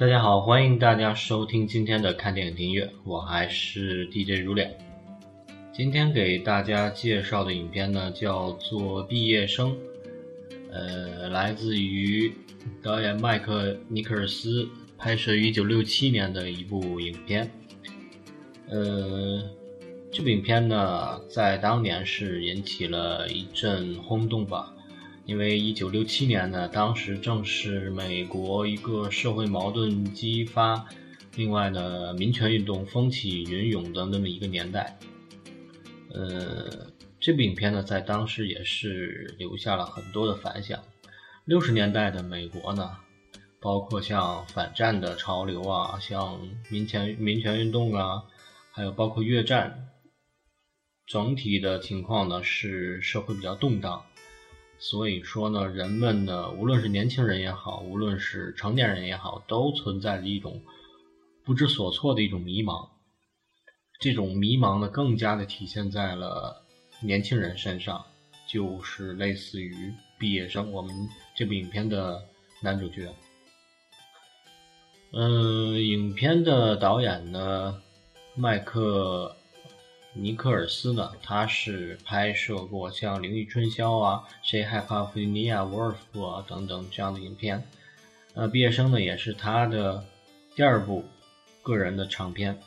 大家好，欢迎大家收听今天的看电影音乐，我还是 DJ 如脸。今天给大家介绍的影片呢，叫做《毕业生》，呃，来自于导演麦克尼克尔斯拍摄于1967年的一部影片。呃，这部影片呢，在当年是引起了一阵轰动吧。因为一九六七年呢，当时正是美国一个社会矛盾激发，另外呢，民权运动风起云涌的那么一个年代。呃，这部影片呢，在当时也是留下了很多的反响。六十年代的美国呢，包括像反战的潮流啊，像民权民权运动啊，还有包括越战，整体的情况呢是社会比较动荡。所以说呢，人们呢，无论是年轻人也好，无论是成年人也好，都存在着一种不知所措的一种迷茫。这种迷茫呢，更加的体现在了年轻人身上，就是类似于毕业生。我们这部影片的男主角，嗯，影片的导演呢，麦克。尼克尔斯呢，他是拍摄过像《灵异春宵》啊，《谁害怕弗吉尼亚·沃尔夫》啊等等这样的影片。呃，毕业生呢也是他的第二部个人的长片。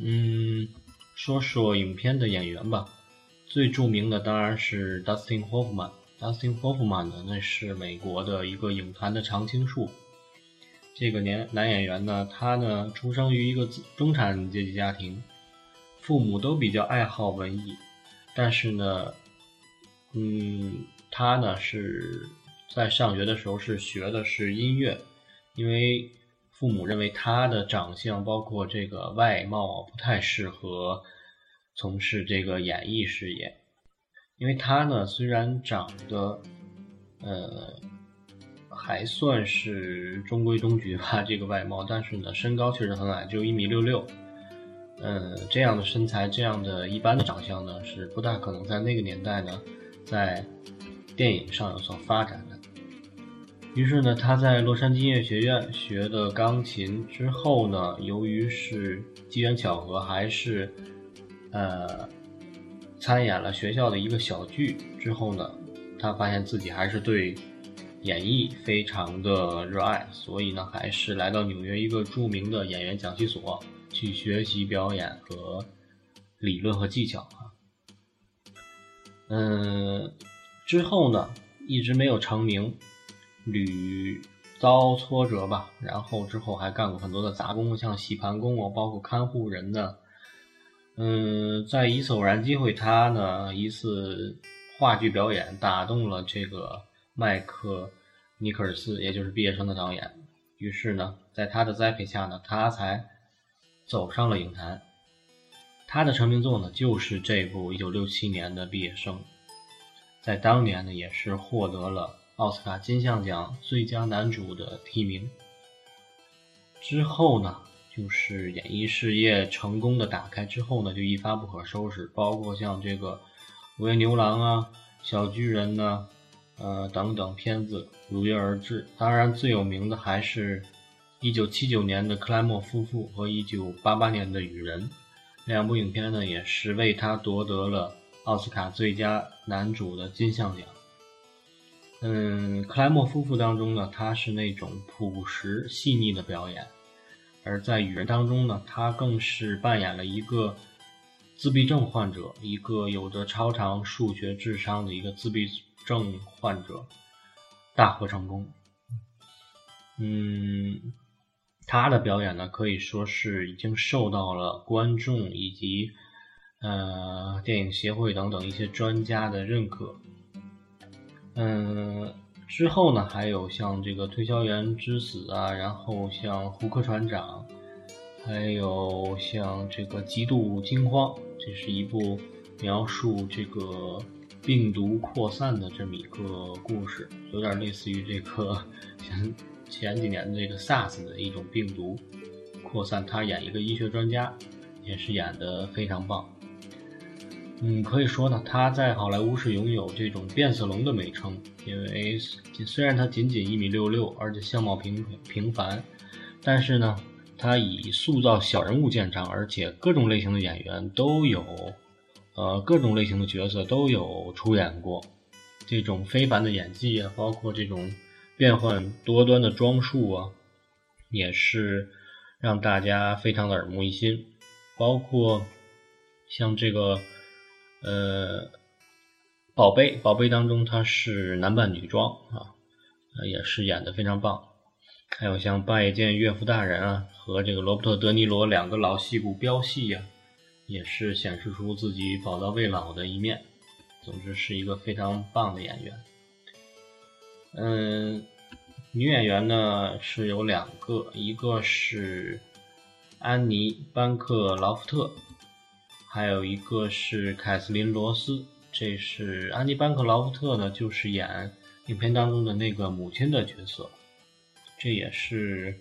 嗯，说说影片的演员吧，最著名的当然是 Dustin Hoffman。Dustin Hoffman 呢，那是美国的一个影坛的常青树。这个年男演员呢，他呢出生于一个中产阶级家庭。父母都比较爱好文艺，但是呢，嗯，他呢是在上学的时候是学的是音乐，因为父母认为他的长相包括这个外貌不太适合从事这个演艺事业，因为他呢虽然长得呃还算是中规中矩吧这个外貌，但是呢身高确实很矮，只有一米六六。嗯，这样的身材，这样的一般的长相呢，是不大可能在那个年代呢，在电影上有所发展的。于是呢，他在洛杉矶音乐学院学的钢琴之后呢，由于是机缘巧合，还是呃参演了学校的一个小剧之后呢，他发现自己还是对演艺非常的热爱，所以呢，还是来到纽约一个著名的演员讲习所。去学习表演和理论和技巧啊，嗯，之后呢一直没有成名，屡遭挫折吧。然后之后还干过很多的杂工，像洗盘工啊，包括看护人呢。嗯，在一次偶然机会，他呢一次话剧表演打动了这个麦克尼克尔斯，也就是毕业生的导演。于是呢，在他的栽培下呢，他才。走上了影坛，他的成名作呢就是这部1967年的《毕业生》，在当年呢也是获得了奥斯卡金像奖最佳男主的提名。之后呢，就是演艺事业成功的打开之后呢，就一发不可收拾，包括像这个《午夜牛郎》啊，《小巨人》呢，呃等等片子如约而至。当然最有名的还是。一九七九年的克莱默夫妇和一九八八年的雨人，两部影片呢也是为他夺得了奥斯卡最佳男主的金像奖。嗯，克莱默夫妇当中呢，他是那种朴实细腻的表演；而在雨人当中呢，他更是扮演了一个自闭症患者，一个有着超长数学智商的一个自闭症患者，大获成功。嗯。他的表演呢，可以说是已经受到了观众以及呃电影协会等等一些专家的认可。嗯，之后呢，还有像这个《推销员之死》啊，然后像《胡克船长》，还有像这个《极度惊慌》，这是一部描述这个病毒扩散的这么一个故事，有点类似于这个像。前几年的这个 SARS 的一种病毒扩散，他演一个医学专家，也是演的非常棒。嗯，可以说呢，他在好莱坞是拥有这种变色龙的美称，因为虽然他仅仅一米六六，而且相貌平平凡，但是呢，他以塑造小人物见长，而且各种类型的演员都有，呃，各种类型的角色都有出演过。这种非凡的演技啊，包括这种变幻多端的装束啊，也是让大家非常的耳目一新。包括像这个，呃，宝贝，宝贝当中他是男扮女装啊，也是演的非常棒。还有像拜见岳父大人啊，和这个罗伯特·德尼罗两个老戏骨飙戏呀，也是显示出自己宝刀未老的一面。总之是一个非常棒的演员。嗯，女演员呢是有两个，一个是安妮·班克劳夫特，还有一个是凯瑟琳·罗斯。这是安妮·班克劳夫特呢，就是演影片当中的那个母亲的角色。这也是，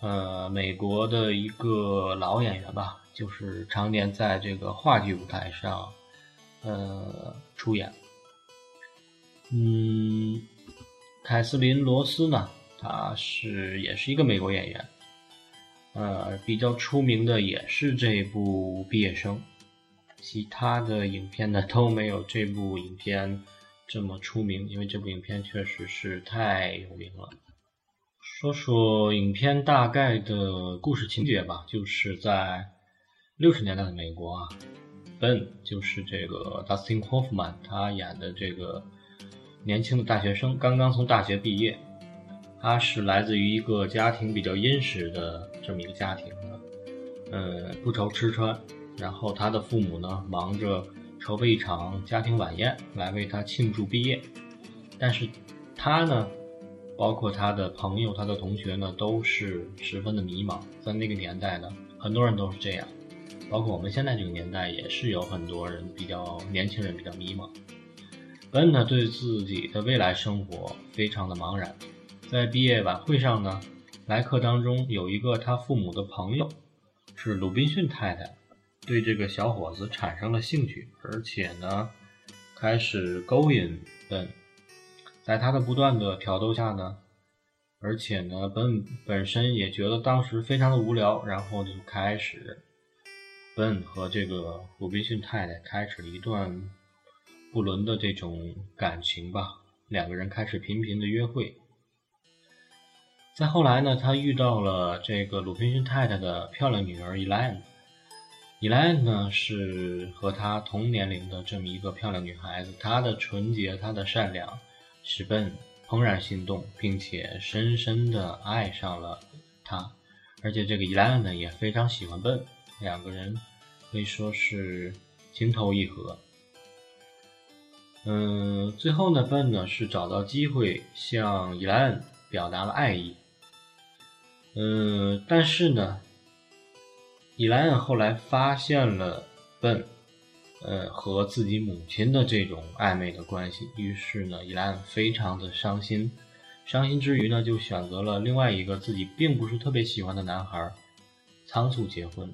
呃，美国的一个老演员吧，就是常年在这个话剧舞台上，呃，出演。嗯，凯瑟琳·罗斯呢，她是也是一个美国演员，呃，比较出名的也是这部《毕业生》，其他的影片呢都没有这部影片这么出名，因为这部影片确实是太有名了。说说影片大概的故事情节吧，就是在六十年代的美国啊，Ben 就是这个 Dustin Hoffman 他演的这个年轻的大学生，刚刚从大学毕业，他是来自于一个家庭比较殷实的这么一个家庭的，呃，不愁吃穿，然后他的父母呢忙着筹备一场家庭晚宴来为他庆祝毕业，但是他呢。包括他的朋友、他的同学呢，都是十分的迷茫。在那个年代呢，很多人都是这样，包括我们现在这个年代，也是有很多人比较年轻人比较迷茫。本呢，对自己的未来生活非常的茫然。在毕业晚会上呢，来客当中有一个他父母的朋友，是鲁滨逊太太，对这个小伙子产生了兴趣，而且呢，开始勾引本。在他的不断的挑逗下呢，而且呢，本本身也觉得当时非常的无聊，然后就开始，本和这个鲁滨逊太太开始了一段布伦的这种感情吧，两个人开始频频的约会。再后来呢，他遇到了这个鲁滨逊太太的漂亮女儿伊莱恩，伊莱恩呢是和他同年龄的这么一个漂亮女孩子，她的纯洁，她的善良。使笨怦然心动，并且深深的爱上了他，而且这个伊莱恩呢也非常喜欢笨，两个人可以说是情投意合。嗯，最后呢，本呢是找到机会向伊莱恩表达了爱意。嗯，但是呢，伊莱恩后来发现了本。呃，和自己母亲的这种暧昧的关系，于是呢，伊莱恩非常的伤心，伤心之余呢，就选择了另外一个自己并不是特别喜欢的男孩，仓促结婚。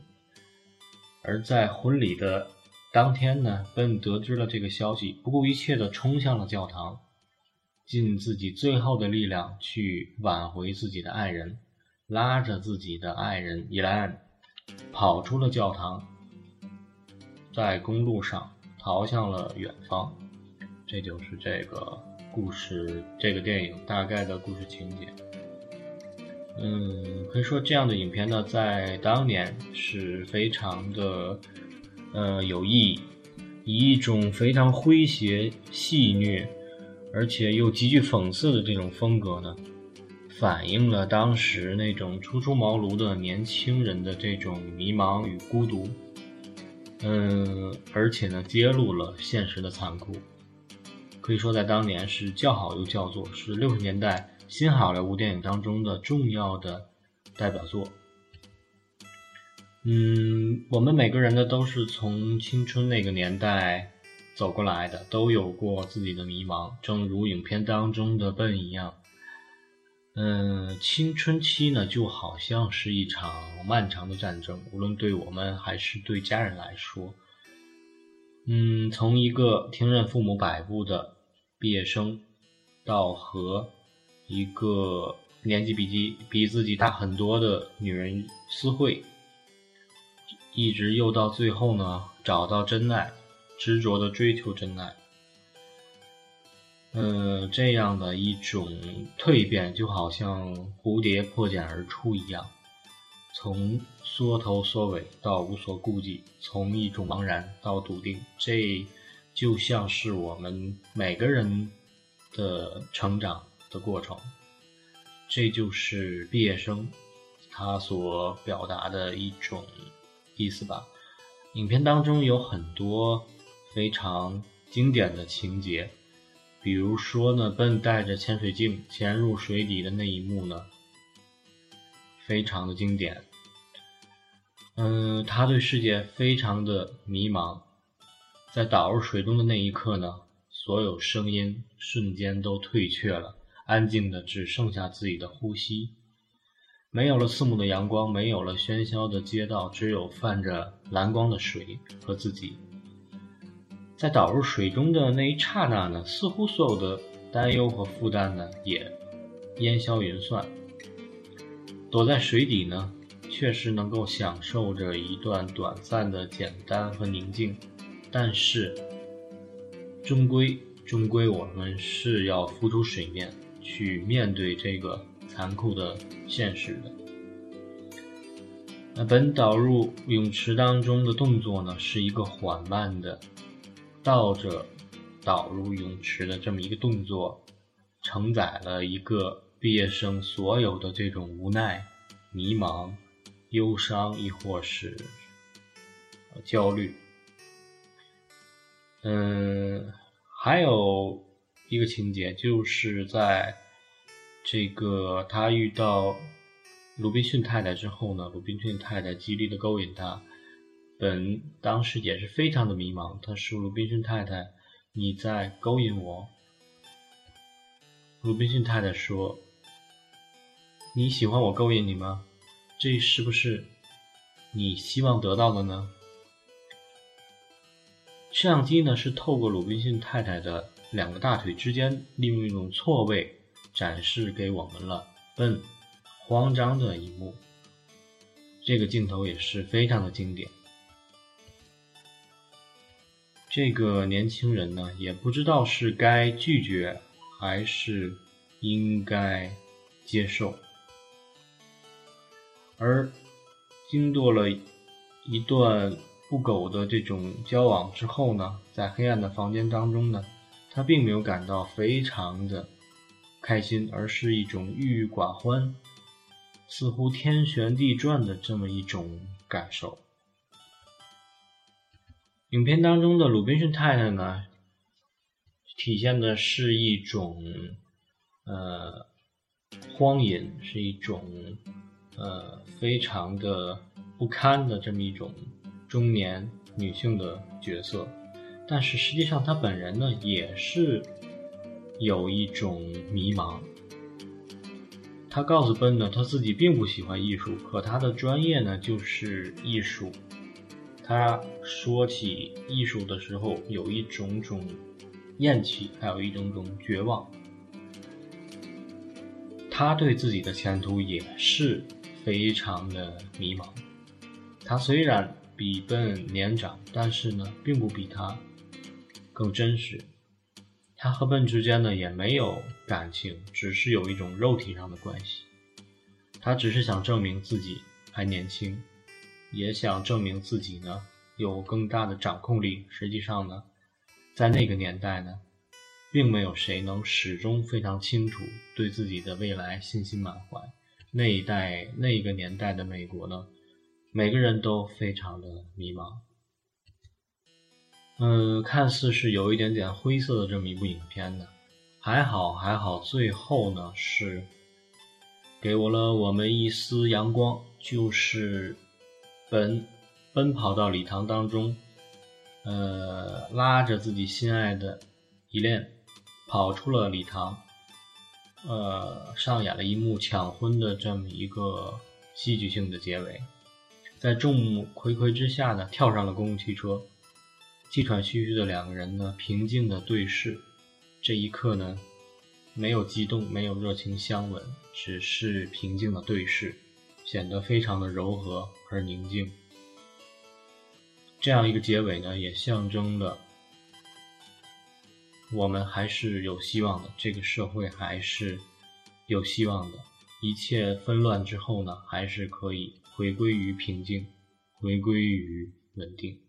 而在婚礼的当天呢，本得知了这个消息，不顾一切的冲向了教堂，尽自己最后的力量去挽回自己的爱人，拉着自己的爱人伊莱恩，跑出了教堂。在公路上逃向了远方，这就是这个故事，这个电影大概的故事情节。嗯，可以说这样的影片呢，在当年是非常的，呃，有意义，以一种非常诙谐、戏谑，而且又极具讽刺的这种风格呢，反映了当时那种初出茅庐的年轻人的这种迷茫与孤独。嗯，而且呢，揭露了现实的残酷，可以说在当年是叫好又叫座，是六十年代新好莱坞电影当中的重要的代表作。嗯，我们每个人呢都是从青春那个年代走过来的，都有过自己的迷茫，正如影片当中的笨一样。嗯，青春期呢，就好像是一场漫长的战争，无论对我们还是对家人来说。嗯，从一个听任父母摆布的毕业生，到和一个年纪比己比自己大很多的女人私会，一直又到最后呢，找到真爱，执着的追求真爱。嗯，这样的一种蜕变，就好像蝴蝶破茧而出一样，从缩头缩尾到无所顾忌，从一种茫然到笃定，这就像是我们每个人的成长的过程。这就是毕业生他所表达的一种意思吧。影片当中有很多非常经典的情节。比如说呢，笨带着潜水镜潜入水底的那一幕呢，非常的经典。嗯，他对世界非常的迷茫，在倒入水中的那一刻呢，所有声音瞬间都退却了，安静的只剩下自己的呼吸，没有了刺目的阳光，没有了喧嚣的街道，只有泛着蓝光的水和自己。在倒入水中的那一刹那呢，似乎所有的担忧和负担呢也烟消云散。躲在水底呢，确实能够享受着一段短暂的简单和宁静，但是终归终归我们是要浮出水面去面对这个残酷的现实的。那本导入泳池当中的动作呢，是一个缓慢的。倒着导入泳池的这么一个动作，承载了一个毕业生所有的这种无奈、迷茫、忧伤，亦或是焦虑。嗯，还有一个情节，就是在这个他遇到鲁滨逊太太之后呢，鲁滨逊太太极力的勾引他。本当时也是非常的迷茫。他说：“鲁滨逊太太，你在勾引我。”鲁滨逊太太说：“你喜欢我勾引你吗？这是不是你希望得到的呢？”摄像机呢是透过鲁滨逊太太的两个大腿之间，利用一种错位展示给我们了笨慌张的一幕。这个镜头也是非常的经典。这个年轻人呢，也不知道是该拒绝还是应该接受。而经过了一段不苟的这种交往之后呢，在黑暗的房间当中呢，他并没有感到非常的开心，而是一种郁郁寡欢，似乎天旋地转的这么一种感受。影片当中的鲁滨逊太太呢，体现的是一种呃荒淫，是一种呃非常的不堪的这么一种中年女性的角色，但是实际上她本人呢也是有一种迷茫。他告诉奔呢，他自己并不喜欢艺术，可他的专业呢就是艺术。他说起艺术的时候，有一种种厌弃，还有一种种绝望。他对自己的前途也是非常的迷茫。他虽然比笨年长，但是呢，并不比他更真实。他和笨之间呢，也没有感情，只是有一种肉体上的关系。他只是想证明自己还年轻。也想证明自己呢，有更大的掌控力。实际上呢，在那个年代呢，并没有谁能始终非常清楚对自己的未来信心满怀。那一代那一个年代的美国呢，每个人都非常的迷茫。嗯，看似是有一点点灰色的这么一部影片呢，还好还好，最后呢是给我了我们一丝阳光，就是。奔奔跑到礼堂当中，呃，拉着自己心爱的伊莲，跑出了礼堂，呃，上演了一幕抢婚的这么一个戏剧性的结尾，在众目睽睽之下呢，跳上了公共汽车，气喘吁吁的两个人呢，平静的对视，这一刻呢，没有激动，没有热情相吻，只是平静的对视，显得非常的柔和而宁静。这样一个结尾呢，也象征了我们还是有希望的，这个社会还是有希望的。一切纷乱之后呢，还是可以回归于平静，回归于稳定。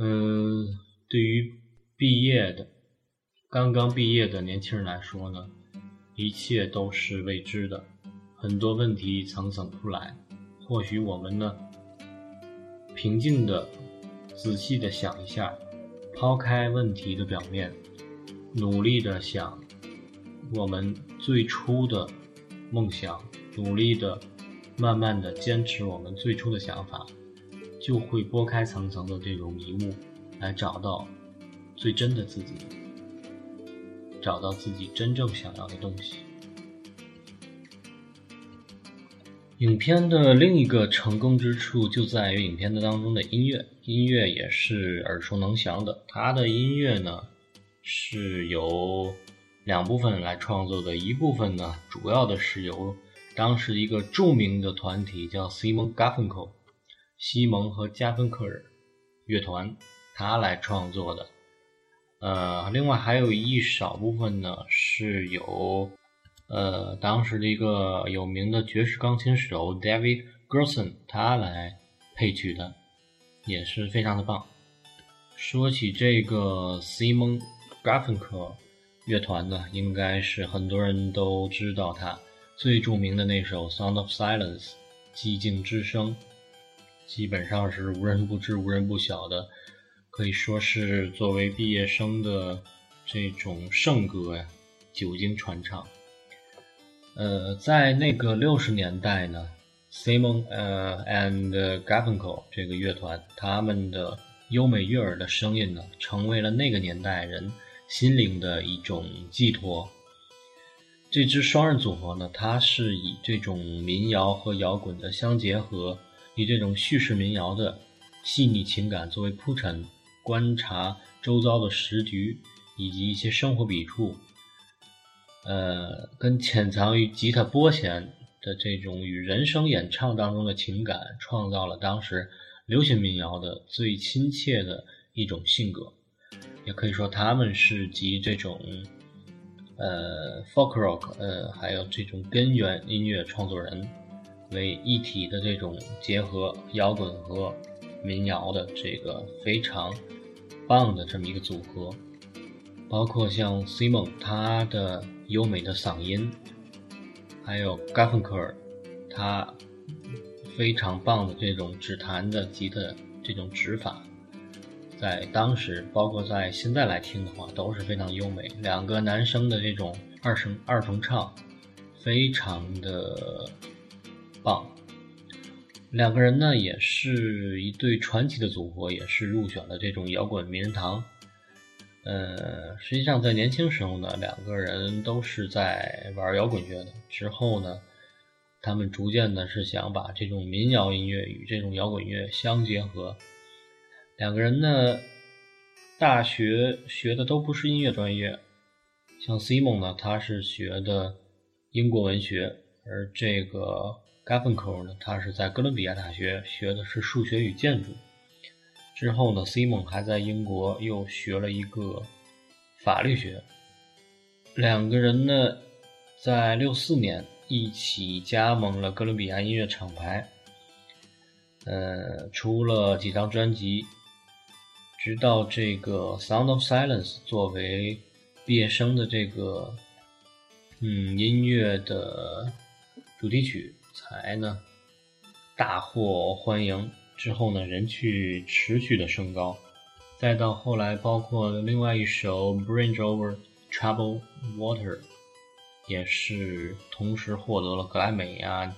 嗯，对于毕业的、刚刚毕业的年轻人来说呢，一切都是未知的，很多问题层层扑来。或许我们呢？平静的、仔细的想一下，抛开问题的表面，努力的想我们最初的梦想，努力的、慢慢的坚持我们最初的想法，就会拨开层层的这种迷雾，来找到最真的自己，找到自己真正想要的东西。影片的另一个成功之处就在于影片的当中的音乐，音乐也是耳熟能详的。它的音乐呢是由两部分来创作的，一部分呢主要的是由当时一个著名的团体叫 Simon Garfunkel 西蒙和加芬克尔乐团他来创作的。呃，另外还有一少部分呢是由。呃，当时的一个有名的爵士钢琴手 David Gerson，他来配曲的，也是非常的棒。说起这个 Simon Garfunkel 乐团呢，应该是很多人都知道他最著名的那首《Sound of Silence》寂静之声，基本上是无人不知、无人不晓的，可以说是作为毕业生的这种圣歌呀，久经传唱。呃，在那个六十年代呢，Simon 呃 and Garfunkel 这个乐团，他们的优美悦耳的声音呢，成为了那个年代人心灵的一种寄托。这支双人组合呢，它是以这种民谣和摇滚的相结合，以这种叙事民谣的细腻情感作为铺陈，观察周遭的时局以及一些生活笔触。呃，跟潜藏于吉他拨弦的这种与人声演唱当中的情感，创造了当时流行民谣的最亲切的一种性格。也可以说，他们是集这种呃 folk rock，呃，还有这种根源音乐创作人为一体的这种结合摇滚和民谣的这个非常棒的这么一个组合。包括像 Simon 他的。优美的嗓音，还有 g a f f i n k e r 他非常棒的这种指弹的吉他这种指法，在当时，包括在现在来听的话，都是非常优美。两个男生的这种二声二重唱，非常的棒。两个人呢，也是一对传奇的组合，也是入选了这种摇滚名人堂。呃，实际上在年轻时候呢，两个人都是在玩摇滚乐的。之后呢，他们逐渐的是想把这种民谣音乐与这种摇滚乐相结合。两个人呢，大学学的都不是音乐专业，像 Simon 呢，他是学的英国文学，而这个 Garfunkel 呢，他是在哥伦比亚大学学的是数学与建筑。之后呢，Simon 还在英国又学了一个法律学。两个人呢，在六四年一起加盟了哥伦比亚音乐厂牌，呃，出了几张专辑。直到这个《Sound of Silence》作为毕业生的这个嗯音乐的主题曲，才呢大获欢迎。之后呢，人气持续的升高，再到后来，包括另外一首《Bridge Over Trouble Water》，也是同时获得了格莱美啊、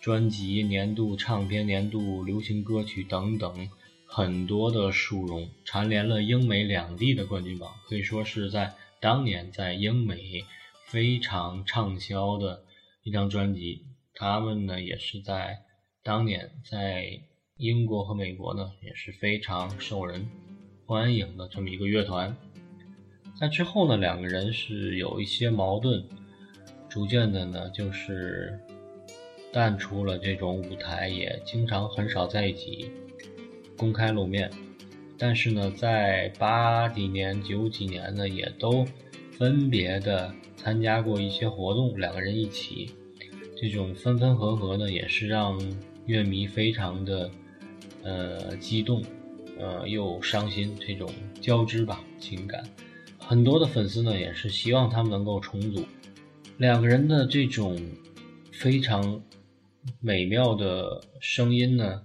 专辑年度唱片、年度流行歌曲等等很多的殊荣，蝉联了英美两地的冠军榜，可以说是在当年在英美非常畅销的一张专辑。他们呢，也是在当年在。英国和美国呢也是非常受人欢迎的这么一个乐团。在之后呢，两个人是有一些矛盾，逐渐的呢就是淡出了这种舞台，也经常很少在一起公开露面。但是呢，在八几年、九几年呢，也都分别的参加过一些活动，两个人一起，这种分分合合呢，也是让乐迷非常的呃激动，呃又伤心，这种交织吧情感。很多的粉丝呢，也是希望他们能够重组。两个人的这种非常美妙的声音呢，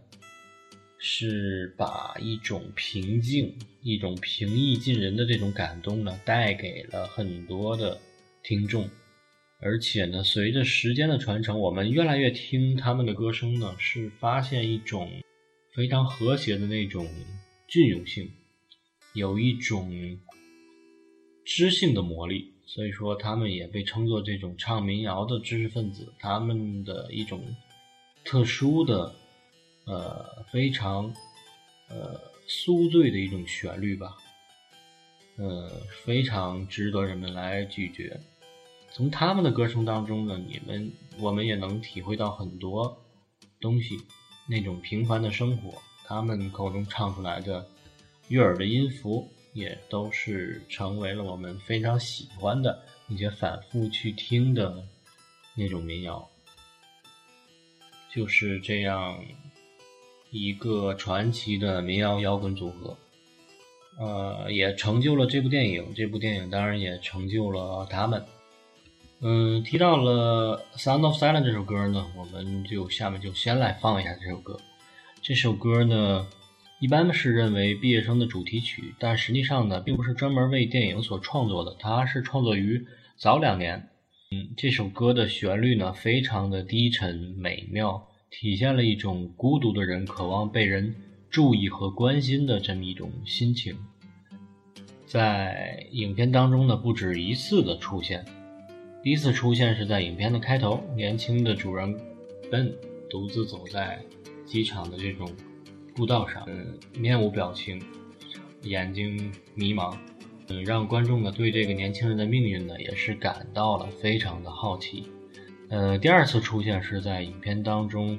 是把一种平静、一种平易近人的这种感动呢，带给了很多的听众。而且呢，随着时间的传承，我们越来越听他们的歌声呢，是发现一种非常和谐的那种隽永性，有一种。知性的魔力，所以说他们也被称作这种唱民谣的知识分子。他们的一种特殊的、呃非常呃酥醉的一种旋律吧，呃非常值得人们来咀嚼。从他们的歌声当中呢，你们我们也能体会到很多东西，那种平凡的生活，他们口中唱出来的悦耳的音符。也都是成为了我们非常喜欢的，并且反复去听的那种民谣，就是这样一个传奇的民谣摇滚组合，呃，也成就了这部电影。这部电影当然也成就了他们。嗯，提到了《Sound of Silence》这首歌呢，我们就下面就先来放一下这首歌。这首歌呢。一般是认为毕业生的主题曲，但实际上呢，并不是专门为电影所创作的，它是创作于早两年。嗯，这首歌的旋律呢，非常的低沉美妙，体现了一种孤独的人渴望被人注意和关心的这么一种心情。在影片当中呢，不止一次的出现。第一次出现是在影片的开头，年轻的主人 Ben 独自走在机场的这种。步道上，嗯，面无表情，眼睛迷茫，嗯，让观众呢对这个年轻人的命运呢也是感到了非常的好奇。呃，第二次出现是在影片当中，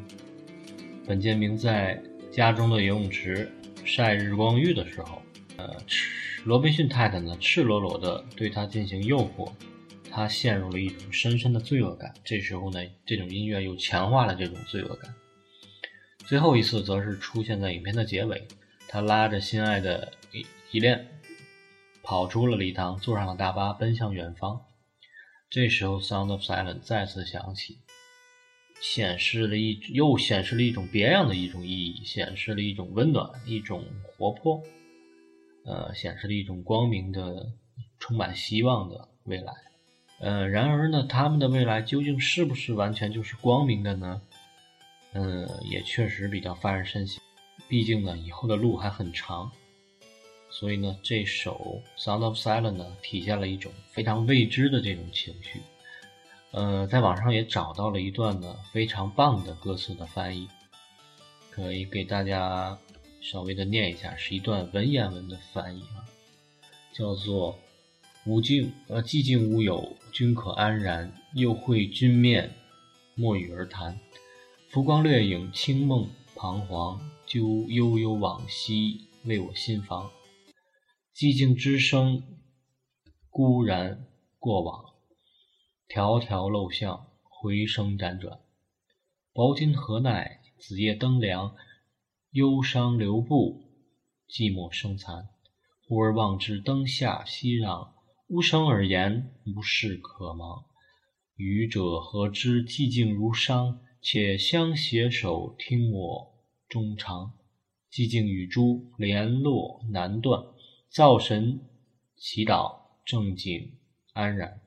本杰明在家中的游泳池晒日光浴的时候，呃，罗宾逊太太呢赤裸裸的对他进行诱惑，他陷入了一种深深的罪恶感。这时候呢，这种音乐又强化了这种罪恶感。最后一次则是出现在影片的结尾，他拉着心爱的依依恋跑出了礼堂，坐上了大巴，奔向远方。这时候，《Sound of Silence》再次响起，显示了一又显示了一种别样的一种意义，显示了一种温暖，一种活泼，呃，显示了一种光明的、充满希望的未来。呃，然而呢，他们的未来究竟是不是完全就是光明的呢？嗯，也确实比较发人深省。毕竟呢，以后的路还很长，所以呢，这首《Sound of Silence》呢，体现了一种非常未知的这种情绪。呃，在网上也找到了一段呢非常棒的歌词的翻译，可以给大家稍微的念一下，是一段文言文的翻译啊，叫做“无尽呃寂静无有，君可安然；又会君面，莫与而谈。”浮光掠影，清梦彷徨，就悠悠往昔，为我心房。寂静之声，孤然过往。条条陋巷，回声辗转。薄今何奈？子夜灯凉，忧伤留步，寂寞生残。忽而望之，灯下熙攘，无声而言，无事可忙。愚者何知？寂静如伤。且相携手，听我衷肠。寂静与诸联络难断，造神祈祷，正静安然。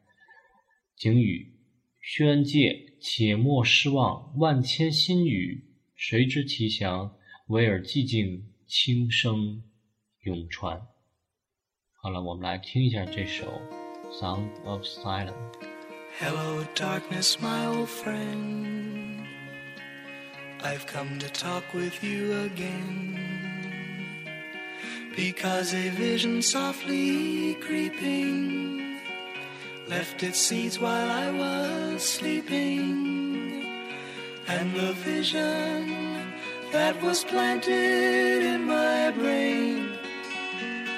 景语宣戒，且莫失望。万千心语，谁知其详？唯尔寂静，轻声永传。好了，我们来听一下这首《Sound of Silence》。Hello, darkness, my old friend. I've come to talk with you again. because a vision softly creeping left its seeds while I was sleeping, and the vision that was planted in my brain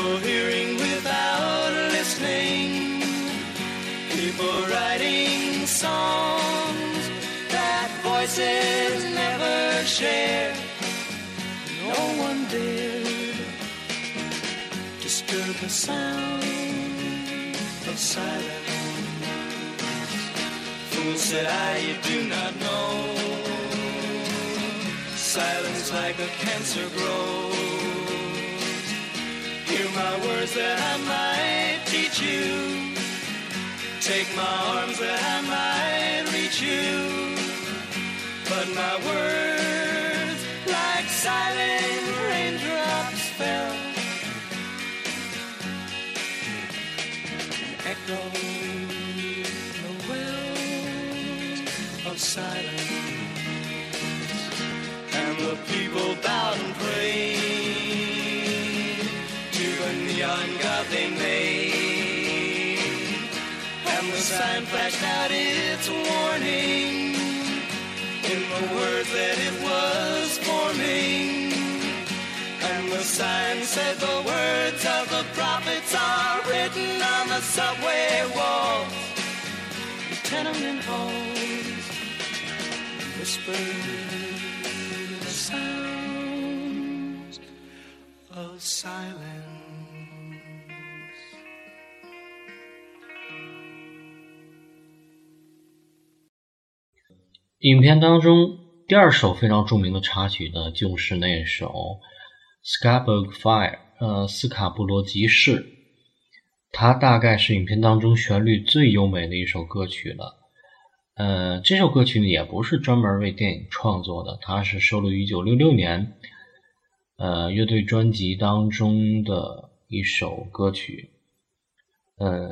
People hearing without listening. People writing songs that voices never share. No one dared disturb the sound of silence. Fool said I, you do not know. Silence like a cancer grows. My words that I might teach you. Take my arms that I might reach you. But my words, like silent raindrops, fell. Sign flashed out its warning in the words that it was forming. And the sign said the words of the prophets are written on the subway walls, tenement halls, whispered the sounds of silence. 影片当中第二首非常著名的插曲呢，就是那首《Scarborough Fire》，呃，斯卡布罗集市。它大概是影片当中旋律最优美的一首歌曲了。呃，这首歌曲呢，也不是专门为电影创作的，它是收录于1966年，呃，乐队专辑当中的一首歌曲。呃，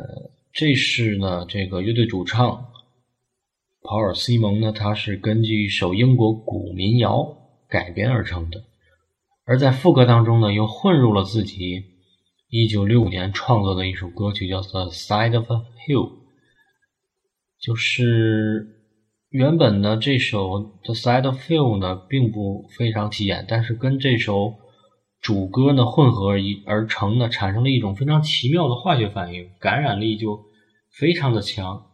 这是呢，这个乐队主唱。保尔·西蒙呢，他是根据一首英国古民谣改编而成的，而在副歌当中呢，又混入了自己1965年创作的一首歌曲，叫做《Side of a Hill》。就是原本呢，这首《The Side of a Hill》呢，并不非常起眼，但是跟这首主歌呢混合而而成呢，产生了一种非常奇妙的化学反应，感染力就非常的强。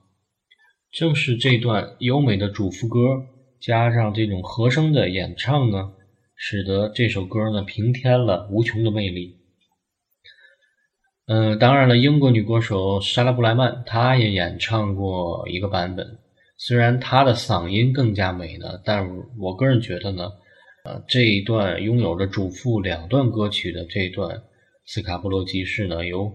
正是这段优美的主副歌，加上这种和声的演唱呢，使得这首歌呢平添了无穷的魅力。嗯，当然了，英国女歌手莎拉布莱曼她也演唱过一个版本，虽然她的嗓音更加美呢，但我个人觉得呢，呃，这一段拥有着主副两段歌曲的这段斯卡布罗集市呢，由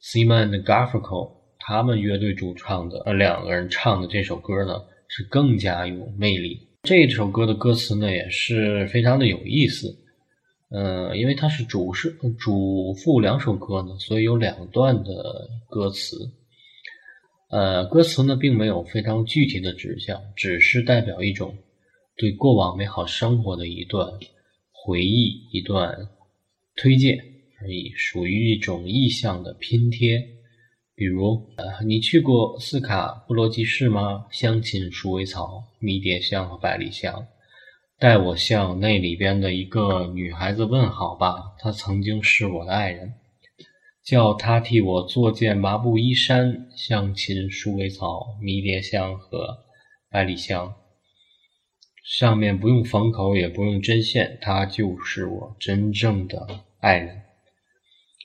Simon Garfunkel。他们乐队主唱的呃两个人唱的这首歌呢，是更加有魅力。这首歌的歌词呢也是非常的有意思，呃，因为它是主是主副两首歌呢，所以有两段的歌词。呃，歌词呢并没有非常具体的指向，只是代表一种对过往美好生活的一段回忆，一段推荐而已，属于一种意象的拼贴。比如，呃，你去过斯卡布罗集市吗？相亲鼠尾草、迷迭香和百里香，代我向那里边的一个女孩子问好吧，她曾经是我的爱人。叫她替我做件麻布衣衫，香芹、鼠尾草、迷迭香和百里香，上面不用缝口，也不用针线，他就是我真正的爱人。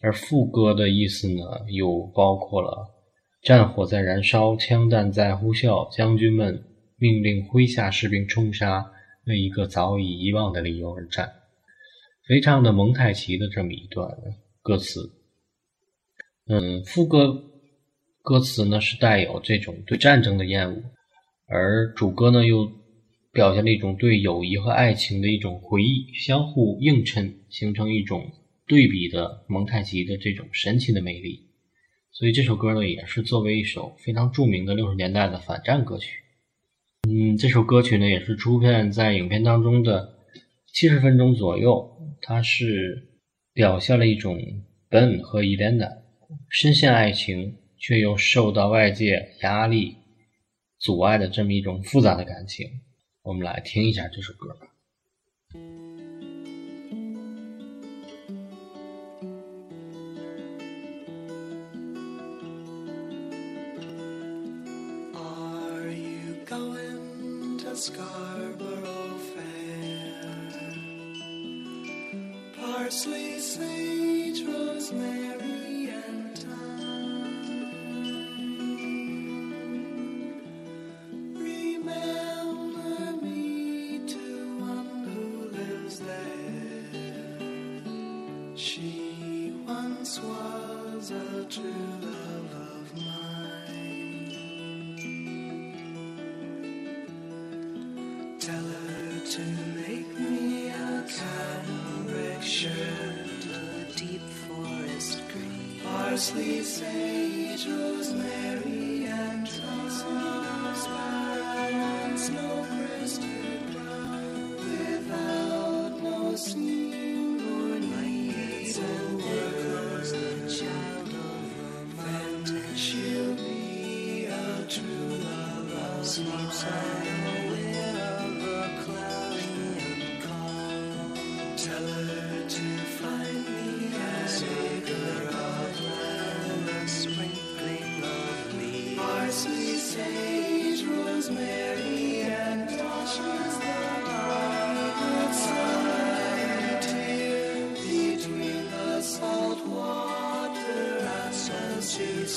而副歌的意思呢，又包括了战火在燃烧，枪弹在呼啸，将军们命令麾下士兵冲杀，为一个早已遗忘的理由而战，非常的蒙太奇的这么一段歌词。嗯，副歌歌词呢是带有这种对战争的厌恶，而主歌呢又表现了一种对友谊和爱情的一种回忆，相互映衬，形成一种对比的蒙太奇的这种神奇的魅力。所以这首歌呢也是作为一首非常著名的六十年代的反战歌曲。嗯，这首歌曲呢也是出现在影片当中的七十分钟左右，它是表现了一种 Ben 和 Elena。深陷爱情，却又受到外界压力阻碍的这么一种复杂的感情，我们来听一下这首歌吧。to make me a cambric shirt, a deep forest green, parsley, sage, rosemary.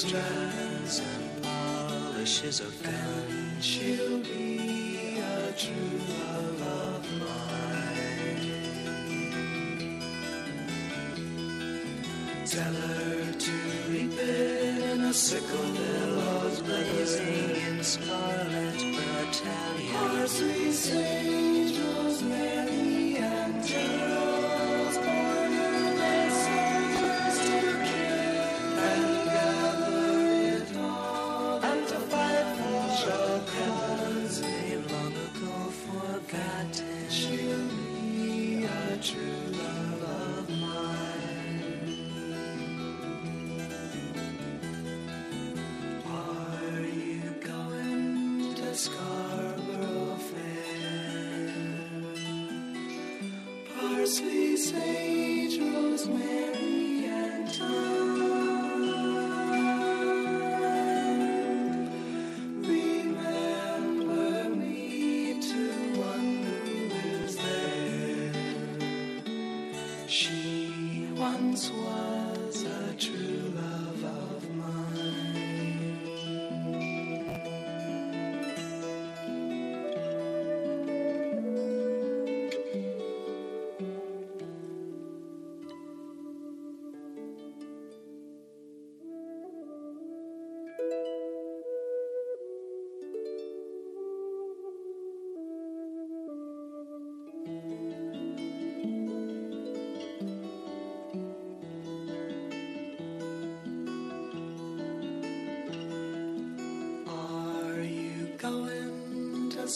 Strands and polishes of gun. She'll be a true love of mine. Tell her to reap it in a sickle billows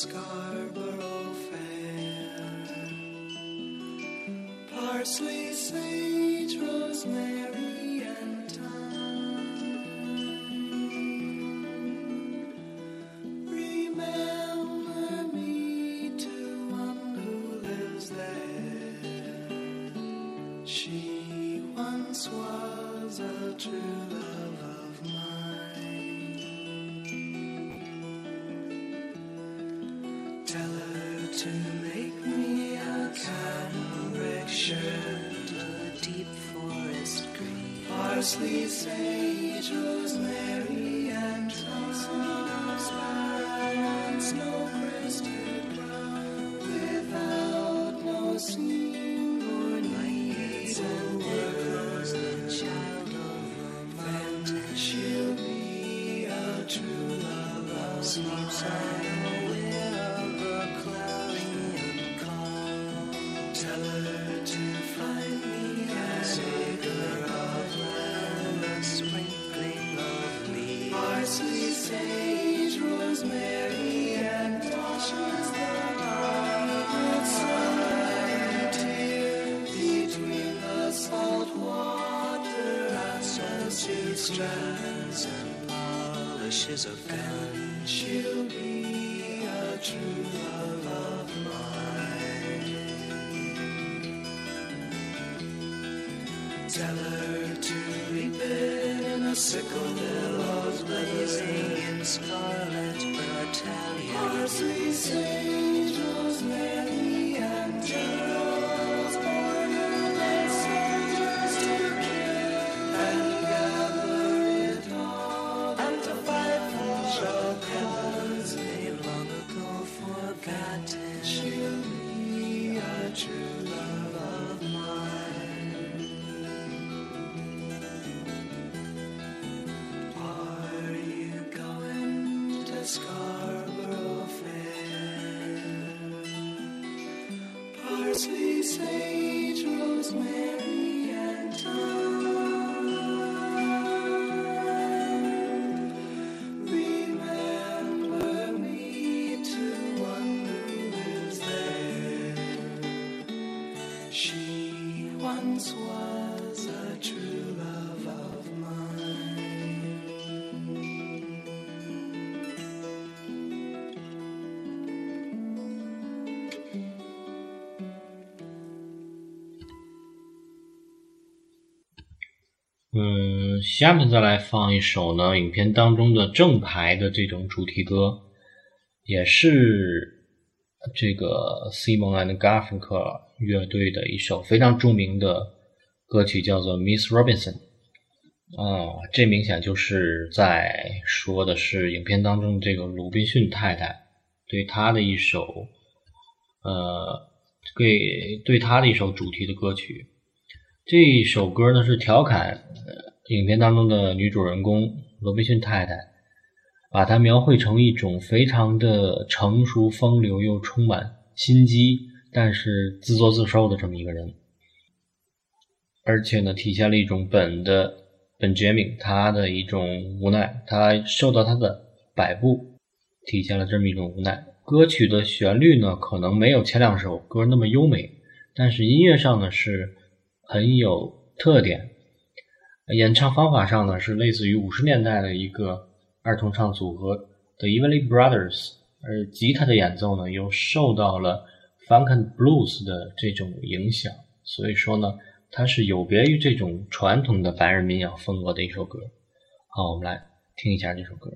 sky. To make me a cambric shirt, a deep forest green, parsley, sage, rosemary, polishes a gun. She'll be a true love of mine. Tell her 嗯，下面再来放一首呢，影片当中的正牌的这种主题歌，也是这个 Simon and Garfunkel 乐队的一首非常著名的歌曲，叫做《Miss Robinson》。啊，这明显就是在说的是影片当中这个鲁滨逊太太对他的一首，呃，给对他的一首主题的歌曲。这首歌呢是调侃、呃、影片当中的女主人公罗宾逊太太，把她描绘成一种非常的成熟、风流又充满心机，但是自作自受的这么一个人，而且呢体现了一种本的本杰明他的一种无奈，他受到他的摆布，体现了这么一种无奈。歌曲的旋律呢可能没有前两首歌那么优美，但是音乐上呢是。很有特点，演唱方法上呢是类似于五十年代的一个儿童唱组合 The Everly Brothers，而吉他的演奏呢又受到了 Funk and Blues 的这种影响，所以说呢它是有别于这种传统的白人民谣风格的一首歌。好，我们来听一下这首歌。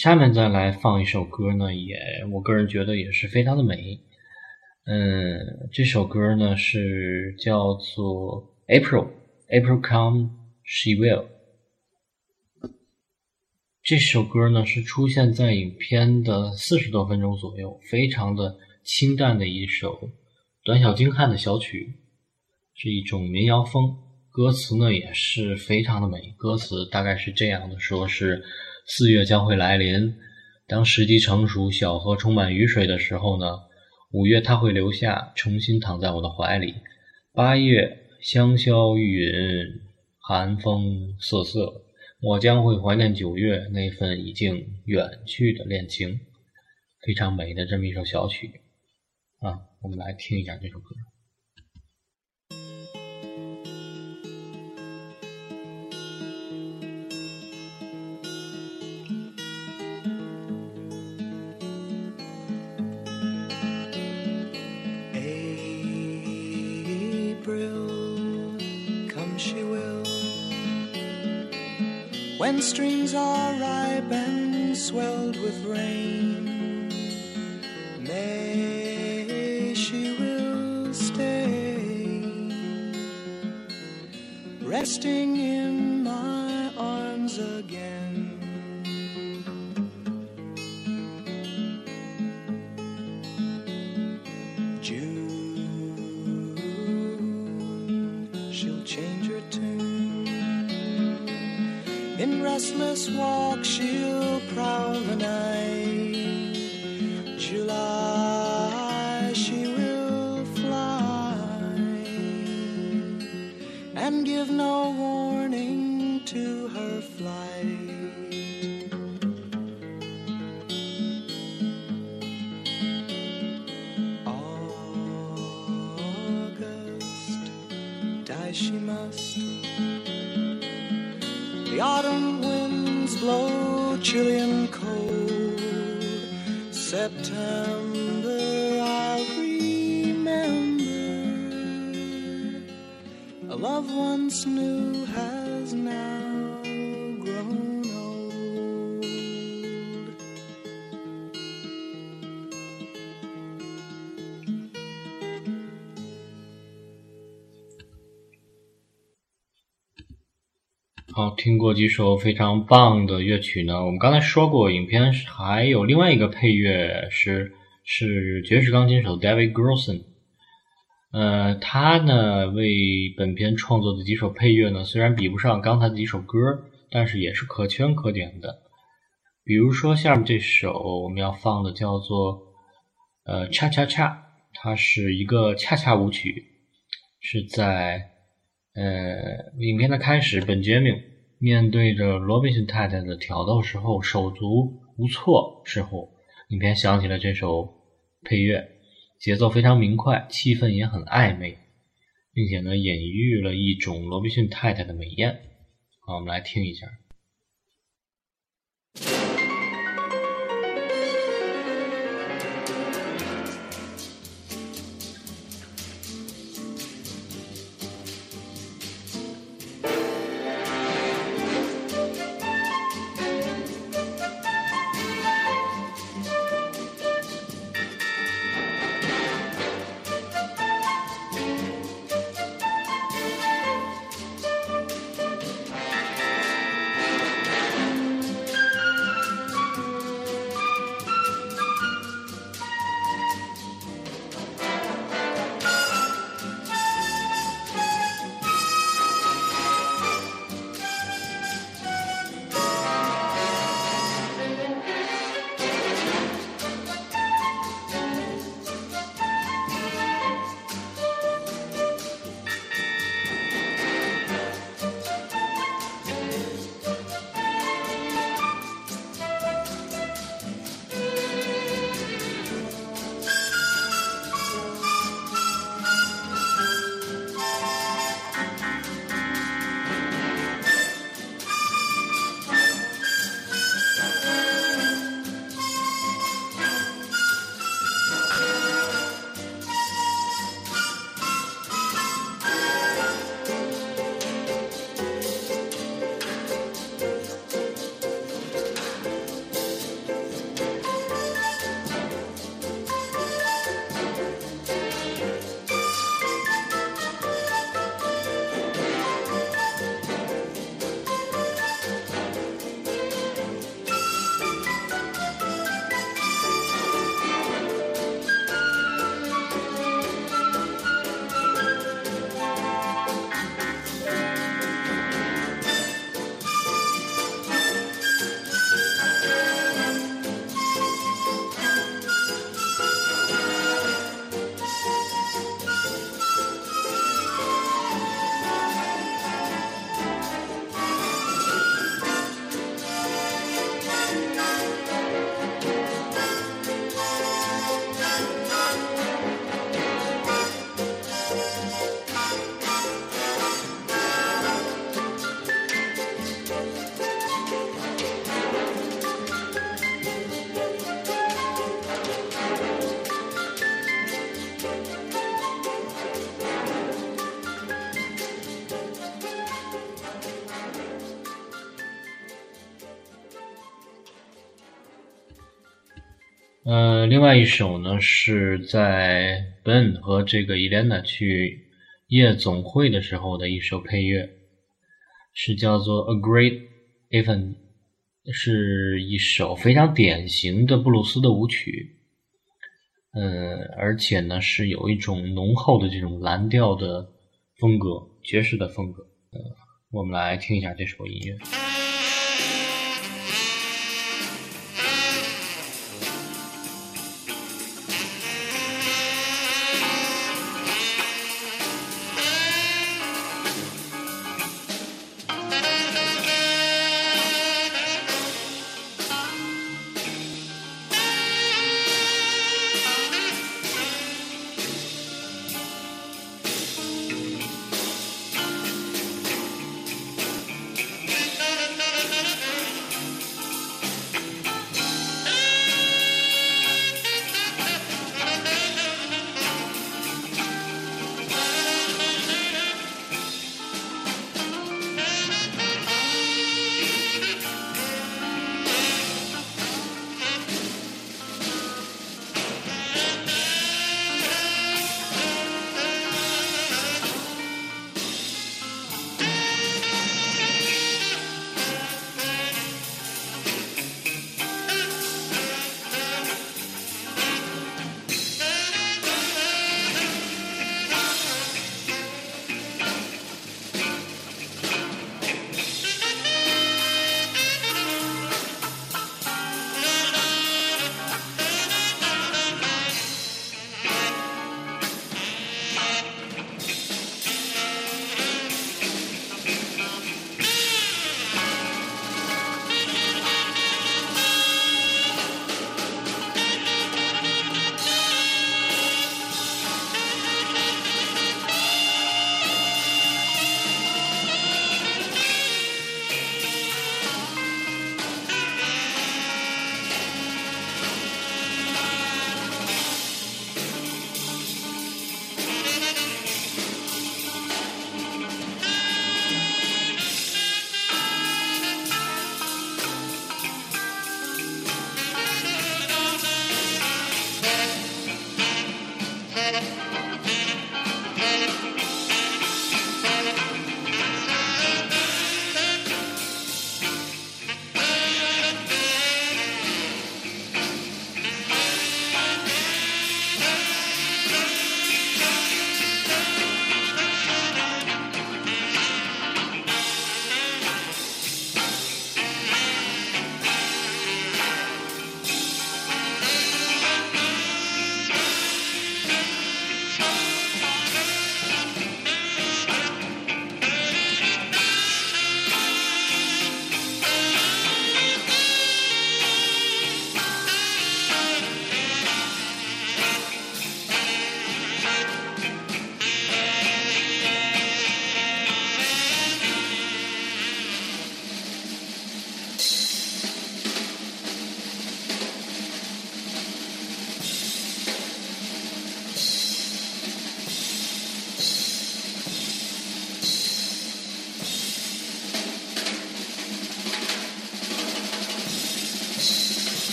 下面再来放一首歌呢，也我个人觉得也是非常的美。嗯，这首歌呢是叫做《April，April come she will。这首歌呢是出现在影片的四十多分钟左右，非常的清淡的一首短小精悍的小曲，是一种民谣风。歌词呢也是非常的美，歌词大概是这样的：说是四月将会来临，当时机成熟，小河充满雨水的时候呢，五月它会留下，重新躺在我的怀里。八月香消玉殒，寒风瑟瑟，我将会怀念九月那份已经远去的恋情。非常美的这么一首小曲啊，我们来听一下这首歌。When streams are ripe and swelled with rain. May she will stay, resting in restless walk, she'll prowl the night. July, she will fly and give no September, I'll remember. A love once new has now 好，听过几首非常棒的乐曲呢。我们刚才说过，影片还有另外一个配乐是是爵士钢琴手 David Grossen。呃，他呢为本片创作的几首配乐呢，虽然比不上刚才的几首歌，但是也是可圈可点的。比如说下面这首我们要放的叫做呃恰恰恰，它是一个恰恰舞曲，是在呃影片的开始，本杰明面对着罗宾逊太太的挑逗时候手足无措时候，影片想起了这首配乐，节奏非常明快，气氛也很暧昧，并且呢隐喻了一种罗宾逊太太的美艳。好，我们来听一下。呃，另外一首呢是在 Ben 和这个 Elena 去夜总会的时候的一首配乐，是叫做《A Great Event》，是一首非常典型的布鲁斯的舞曲。嗯，而且呢是有一种浓厚的这种蓝调的风格，爵士的风格。呃，我们来听一下这首音乐。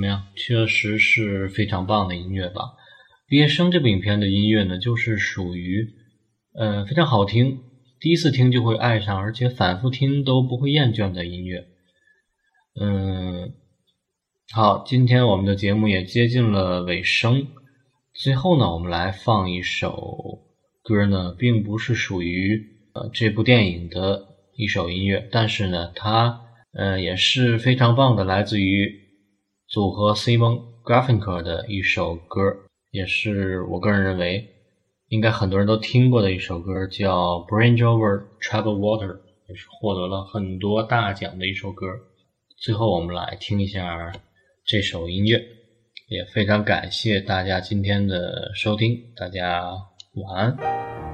怎么样？确实是非常棒的音乐吧？毕业生这部影片的音乐呢，就是属于，呃，非常好听，第一次听就会爱上，而且反复听都不会厌倦的音乐。嗯，好，今天我们的节目也接近了尾声，最后呢，我们来放一首歌呢，并不是属于呃这部电影的一首音乐，但是呢，它呃也是非常棒的，来自于。组合 Simon Garfunkel 的一首歌，也是我个人认为应该很多人都听过的一首歌，叫《Bridge Over Troubled Water》，也是获得了很多大奖的一首歌。最后，我们来听一下这首音乐，也非常感谢大家今天的收听，大家晚安。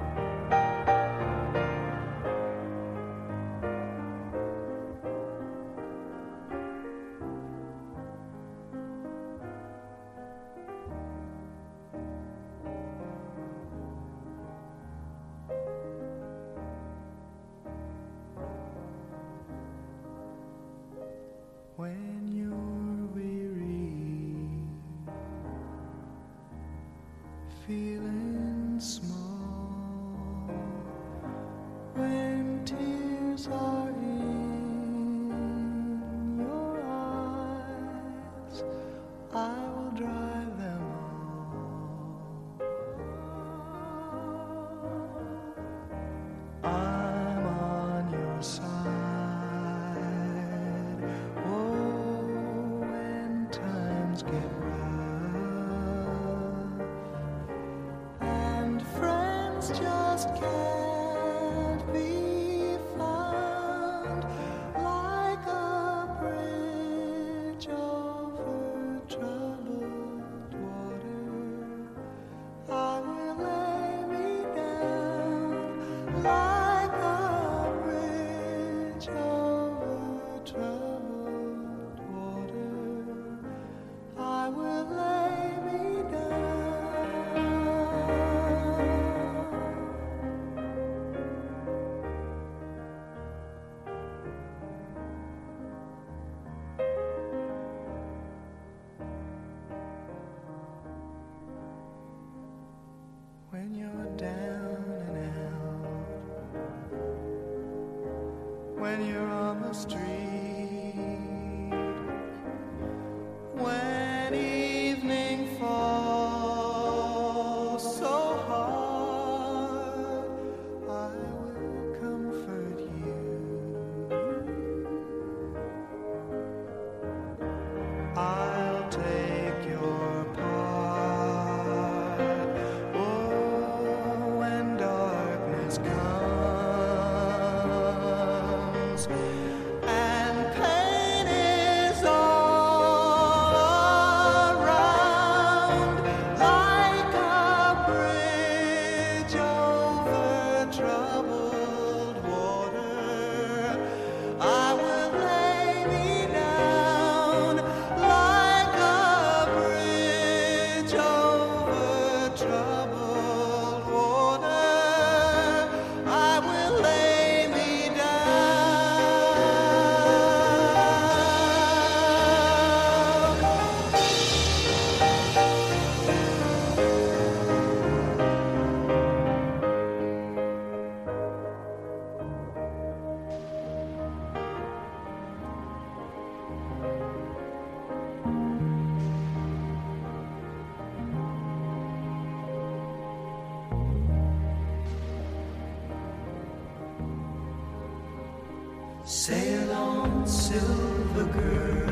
Silver girl.